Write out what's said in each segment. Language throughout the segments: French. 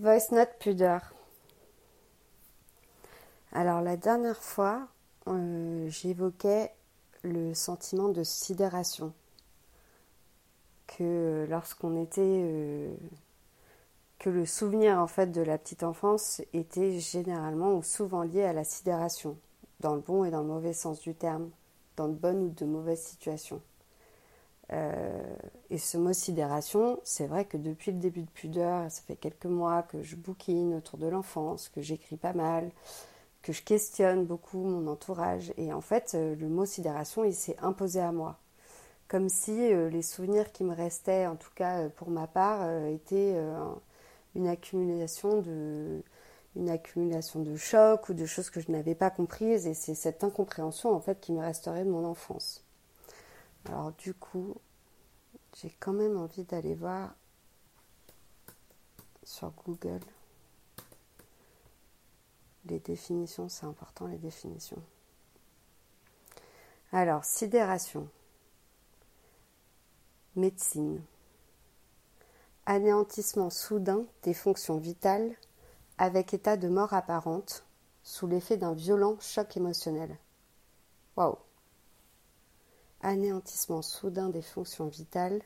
Voice note pudeur. Alors la dernière fois, euh, j'évoquais le sentiment de sidération que lorsqu'on était euh, que le souvenir en fait de la petite enfance était généralement ou souvent lié à la sidération, dans le bon et dans le mauvais sens du terme, dans de bonnes ou de mauvaises situations. Euh, et ce mot sidération, c'est vrai que depuis le début de Pudeur, ça fait quelques mois que je bouquine autour de l'enfance, que j'écris pas mal, que je questionne beaucoup mon entourage. Et en fait, euh, le mot sidération, il s'est imposé à moi. Comme si euh, les souvenirs qui me restaient, en tout cas pour ma part, étaient une accumulation de une accumulation de chocs ou de choses que je n'avais pas comprises et c'est cette incompréhension en fait qui me resterait de mon enfance. Alors du coup, j'ai quand même envie d'aller voir sur Google les définitions, c'est important les définitions. Alors, sidération, médecine, anéantissement soudain des fonctions vitales avec état de mort apparente sous l'effet d'un violent choc émotionnel. Waouh! anéantissement soudain des fonctions vitales,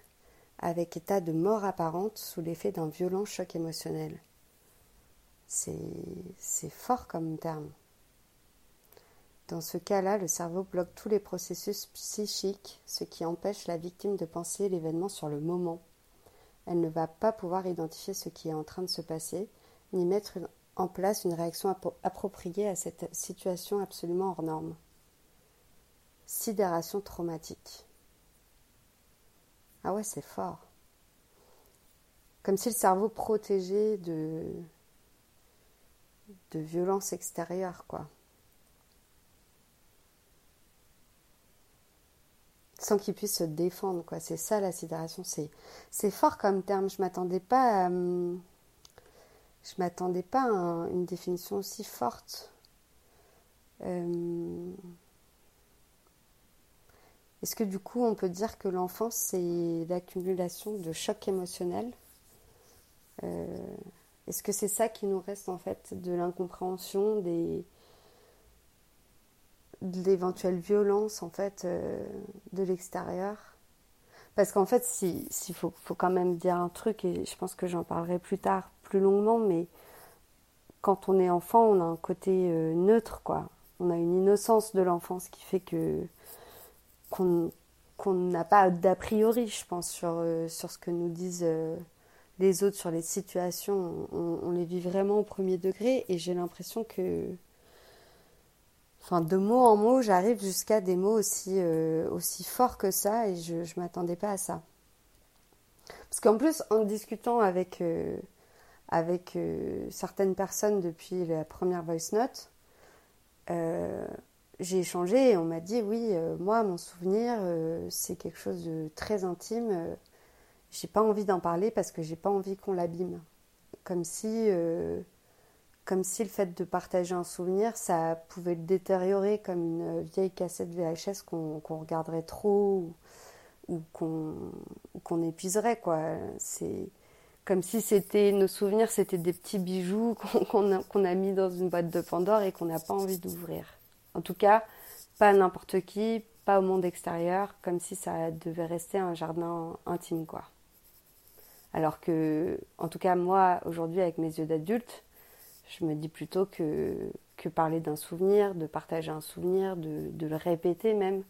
avec état de mort apparente sous l'effet d'un violent choc émotionnel. C'est fort comme terme. Dans ce cas-là, le cerveau bloque tous les processus psychiques, ce qui empêche la victime de penser l'événement sur le moment. Elle ne va pas pouvoir identifier ce qui est en train de se passer, ni mettre en place une réaction appropriée à cette situation absolument hors norme sidération traumatique. Ah ouais, c'est fort. Comme si le cerveau protégeait de, de violence extérieure, quoi. Sans qu'il puisse se défendre, quoi. C'est ça la sidération. C'est, fort comme terme. Je m'attendais pas à, je m'attendais pas à une définition aussi forte. Euh, est-ce que du coup on peut dire que l'enfance c'est l'accumulation de chocs émotionnels? Euh, Est-ce que c'est ça qui nous reste en fait de l'incompréhension, des de l'éventuelle violence en fait euh, de l'extérieur? Parce qu'en fait, s'il faut, quand même dire un truc, et je pense que j'en parlerai plus tard, plus longuement, mais quand on est enfant, on a un côté euh, neutre, quoi. On a une innocence de l'enfance qui fait que qu'on n'a pas d'a priori, je pense, sur, euh, sur ce que nous disent euh, les autres, sur les situations. On, les vit vraiment au premier degré et j'ai l'impression que, enfin, de mot en mot, j'arrive jusqu'à des mots aussi, euh, forts que ça et je ne m'attendais pas à ça. Parce qu'en plus, en discutant avec, avec certaines personnes depuis la première voice note, j'ai échangé et on m'a dit oui, euh, moi mon souvenir euh, c'est quelque chose de très intime. Euh, j'ai pas envie d'en parler parce que j'ai pas envie qu'on l'abîme. Comme si, comme si le fait de partager un souvenir, ça pouvait le détériorer comme une vieille cassette VHS qu'on regarderait trop ou, qu'on épuiserait quoi. C'est comme si c'était nos souvenirs, c'était des petits bijoux qu'on a, a mis dans une boîte de Pandore et qu'on n'a pas envie d'ouvrir. En tout cas, pas n'importe qui, pas au monde extérieur, comme si ça devait rester un jardin intime, quoi. Alors que, en tout cas, moi, aujourd'hui, avec mes yeux d'adulte, je me dis plutôt que, parler d'un souvenir, de partager un souvenir, de, le répéter même,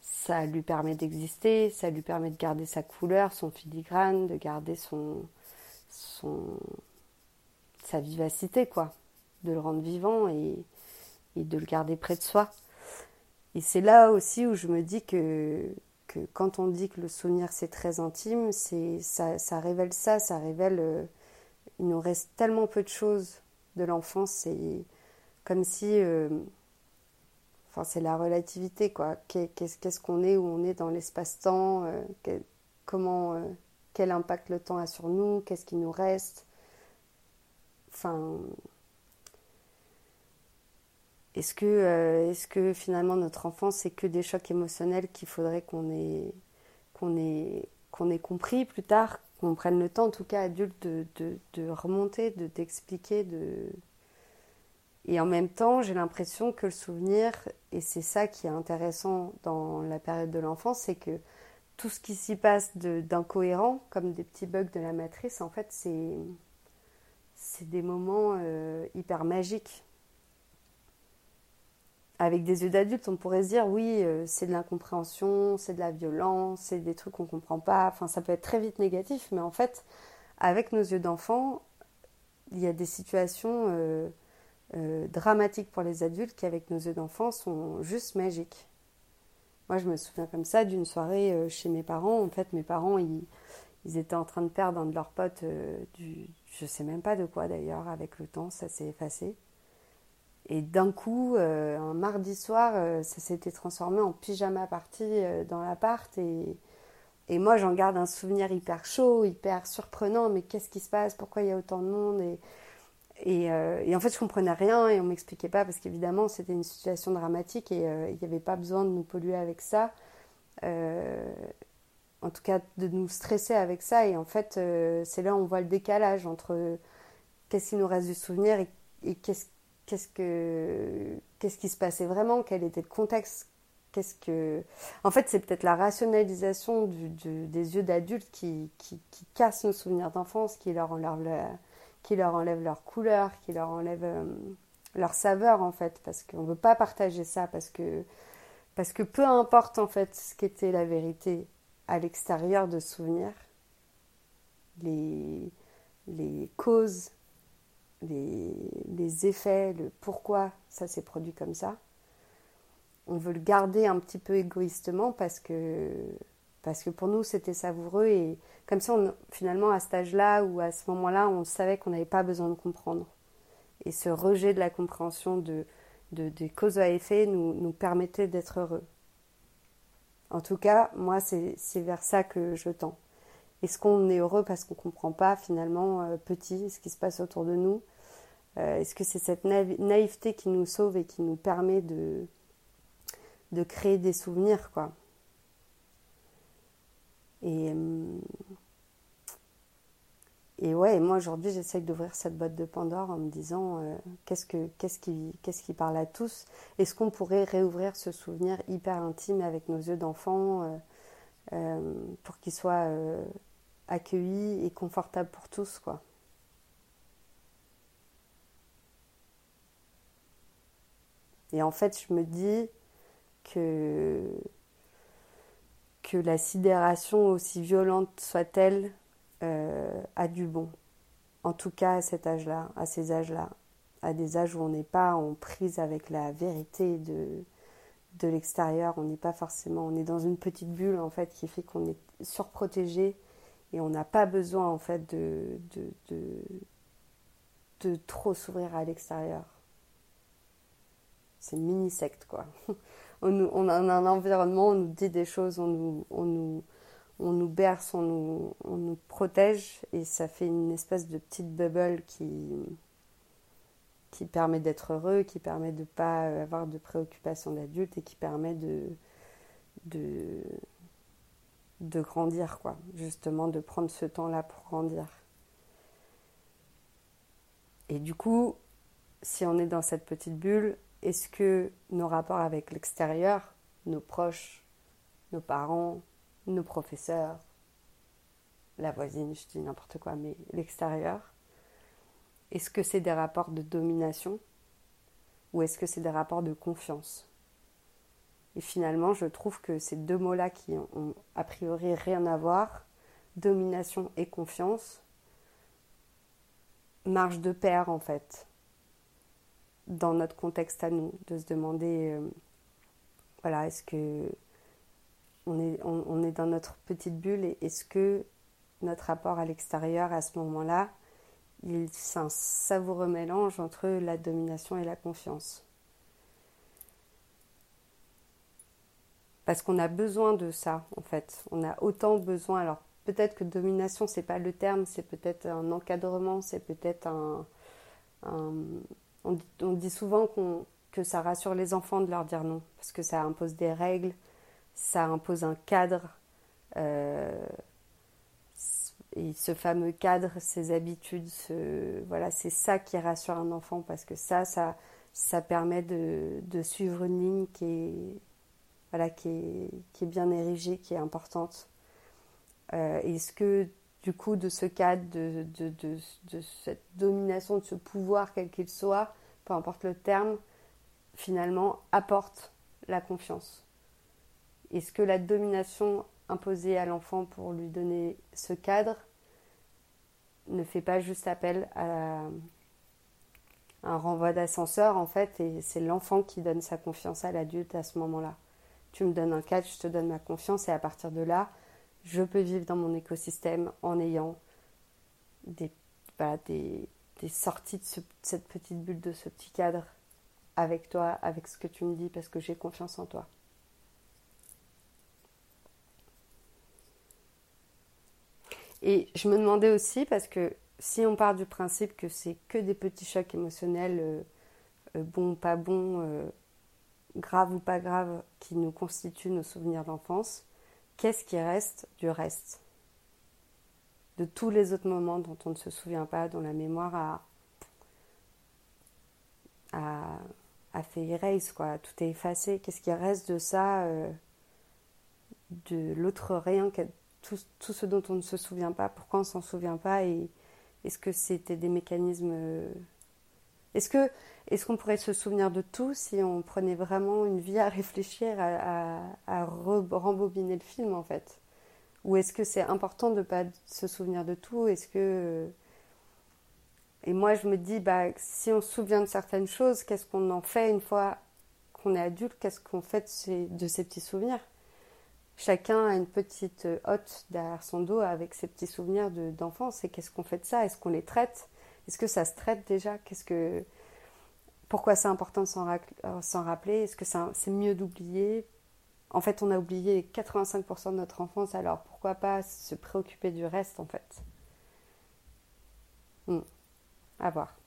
ça lui permet d'exister, ça lui permet de garder sa couleur, son filigrane, de garder son, sa vivacité, quoi, de le rendre vivant et, et de le garder près de soi. Et c'est là aussi où je me dis que, que quand on dit que le souvenir c'est très intime, c'est ça, ça, révèle ça, ça révèle euh, il nous reste tellement peu de choses de l'enfance, c'est comme si euh, enfin c'est la relativité quoi. Qu'est-ce qu'on est où on est dans l'espace-temps, euh, comment quel impact le temps a sur nous, qu'est-ce qui nous reste. Enfin est-ce que, euh, est-ce que finalement notre enfance c'est que des chocs émotionnels qu'il faudrait qu'on ait, qu'on ait, qu'on ait compris plus tard, qu'on prenne le temps, en tout cas adulte, de, de, remonter, de t'expliquer, de... Et en même temps, j'ai l'impression que le souvenir, et c'est ça qui est intéressant dans la période de l'enfance, c'est que tout ce qui s'y passe d'incohérent, comme des petits bugs de la matrice, en fait, c'est c'est des moments euh, hyper magiques. Avec des yeux d'adulte, on pourrait se dire oui, euh, c'est de l'incompréhension, c'est de la violence, c'est des trucs qu'on ne comprend pas. Enfin, ça peut être très vite négatif, mais en fait, avec nos yeux d'enfant, il y a des situations euh, dramatiques pour les adultes qui, avec nos yeux d'enfant, sont juste magiques. Moi, je me souviens comme ça d'une soirée chez mes parents. En fait, mes parents, ils, étaient en train de perdre un de leurs potes du, je sais même pas de quoi d'ailleurs, avec le temps, ça s'est effacé. Et d'un coup, euh, un mardi soir, euh, ça s'était transformé en pyjama party euh, dans l'appart. Et, et moi, j'en garde un souvenir hyper chaud, hyper surprenant. Mais qu'est-ce qui se passe? Pourquoi il y a autant de monde? Et, et, en fait, je comprenais rien et on m'expliquait pas parce qu'évidemment, c'était une situation dramatique et il n'y avait pas besoin de nous polluer avec ça en tout cas de nous stresser avec ça. Et en fait, c'est là où on voit le décalage entre qu'est-ce qui nous reste du souvenir et, qu'est-ce, qu'est-ce, que, qu'est-ce qui se passait vraiment, quel était le contexte. Qu'est-ce que... En fait, c'est peut-être la rationalisation des yeux d'adultes qui, qui, nos souvenirs d'enfance, qui leur enlève, qui leur, enlève leur couleur, qui leur enlève euh, leur saveur, en fait, parce qu'on ne veut pas partager ça, parce que, parce que peu importe, en fait, ce qu'était la vérité, à l'extérieur de souvenirs, les, les causes, les, effets, le pourquoi ça s'est produit comme ça. On veut le garder un petit peu égoïstement parce que, parce que pour nous c'était savoureux et comme ça on, finalement à cet âge-là ou à ce moment-là on savait qu'on n'avait pas besoin de comprendre. Et ce rejet de la compréhension de, de des causes à effet nous, nous permettait d'être heureux. En tout cas, moi, c'est vers ça que je tends. Est-ce qu'on est heureux parce qu'on ne comprend pas finalement euh, petit ce qui se passe autour de nous? Euh, Est-ce que c'est cette naïveté qui nous sauve et qui nous permet de, créer des souvenirs quoi? Et hum, et ouais, moi aujourd'hui j'essaye d'ouvrir cette boîte de Pandore en me disant euh, qu'est-ce, que, qu'est-ce, qui, qu'est-ce qui parle à tous? Est-ce qu'on pourrait réouvrir ce souvenir hyper intime avec nos yeux d'enfant euh, euh, pour qu'il soit accueilli et confortable pour tous quoi? Et en fait, je me dis que, la sidération, aussi violente soit-elle, euh, a du bon. En tout cas à cet âge-là, à ces âges-là, à des âges où on n'est pas en prise avec la vérité de, l'extérieur, on n'est pas forcément, on est dans une petite bulle en fait qui fait qu'on est surprotégé et on n'a pas besoin en fait de, de, de, trop s'ouvrir à l'extérieur. C'est mini secte quoi. On, a un environnement, on nous dit des choses, on nous, berce, on nous, protège et ça fait une espèce de petite bubble qui, permet d'être heureux, qui permet de ne pas avoir de préoccupations d'adulte et qui permet de, de, de grandir, quoi. Justement, de prendre ce temps-là pour grandir. Et du coup, si on est dans cette petite bulle, est-ce que nos rapports avec l'extérieur, nos proches, nos parents, nos professeurs, la voisine, je dis n'importe quoi, mais l'extérieur Est-ce que c'est des rapports de domination ou est-ce que c'est des rapports de confiance? Et finalement, je trouve que ces deux mots-là qui ont a priori rien à voir, domination et confiance, marchent de pair en fait dans notre contexte à nous, de se demander, euh, voilà, est-ce que on est, on, est dans notre petite bulle et est-ce que notre rapport à l'extérieur à ce moment-là, c'est un savoureux mélange entre la domination et la confiance? Parce qu'on a besoin de ça, en fait. On a autant besoin. Alors, peut-être que domination, c'est pas le terme, c'est peut-être un encadrement, c'est peut-être un. On, dit, souvent que ça rassure les enfants de leur dire non, parce que ça impose des règles, ça impose un cadre. Euh, et ce fameux cadre, ces habitudes, voilà, c'est ça qui rassure un enfant parce que ça, ça, permet de, suivre une ligne qui est bien érigée, qui est importante. Euh, Est-ce que du coup, de ce cadre, de, cette domination, de ce pouvoir, quel qu'il soit, peu importe le terme, finalement, apporte la confiance Est-ce que la domination imposée à l'enfant pour lui donner ce cadre ne fait pas juste appel à un renvoi d'ascenseur en fait et c'est l'enfant qui donne sa confiance à l'adulte à ce moment-là? Tu me donnes un cadre, je te donne ma confiance et à partir de là, je peux vivre dans mon écosystème en ayant des, sorties de, cette petite bulle, de ce petit cadre avec toi, avec ce que tu me dis parce que j'ai confiance en toi. Et je me demandais aussi, parce que si on part du principe que c'est que des petits chocs émotionnels, euh, euh, bons ou pas bons, euh, graves ou pas graves, qui nous constituent nos souvenirs d'enfance, qu'est-ce qui reste du reste De tous les autres moments dont on ne se souvient pas, dont la mémoire a, a, fait erase, quoi. Tout est effacé. Qu'est-ce qui reste de ça De l'autre rien tout, tout, ce dont on ne se souvient pas, pourquoi on s'en souvient pas? Et est-ce que c'était des mécanismes euh, Est-ce que est-ce qu'on pourrait se souvenir de tout si on prenait vraiment une vie à réfléchir, à, rembobiner le film en fait? Ou est-ce que c'est important de ne pas se souvenir de tout? Est-ce que et moi je me dis bah si on se souvient de certaines choses, qu'est-ce qu'on en fait une fois qu'on est adulte? Qu'est-ce qu'on fait de ces, de ces petits souvenirs? Chacun a une petite hotte derrière son dos avec ses petits souvenirs d'enfance. et qu'est-ce qu'on fait de ça? Est-ce qu'on les traite? Est-ce que ça se traite déjà? Qu'est-ce que pourquoi c'est important de s'en euh, rappeler? Est-ce que c'est mieux d'oublier? En fait, on a oublié 85% de notre enfance, alors pourquoi pas se préoccuper du reste en fait? Hmm. À voir.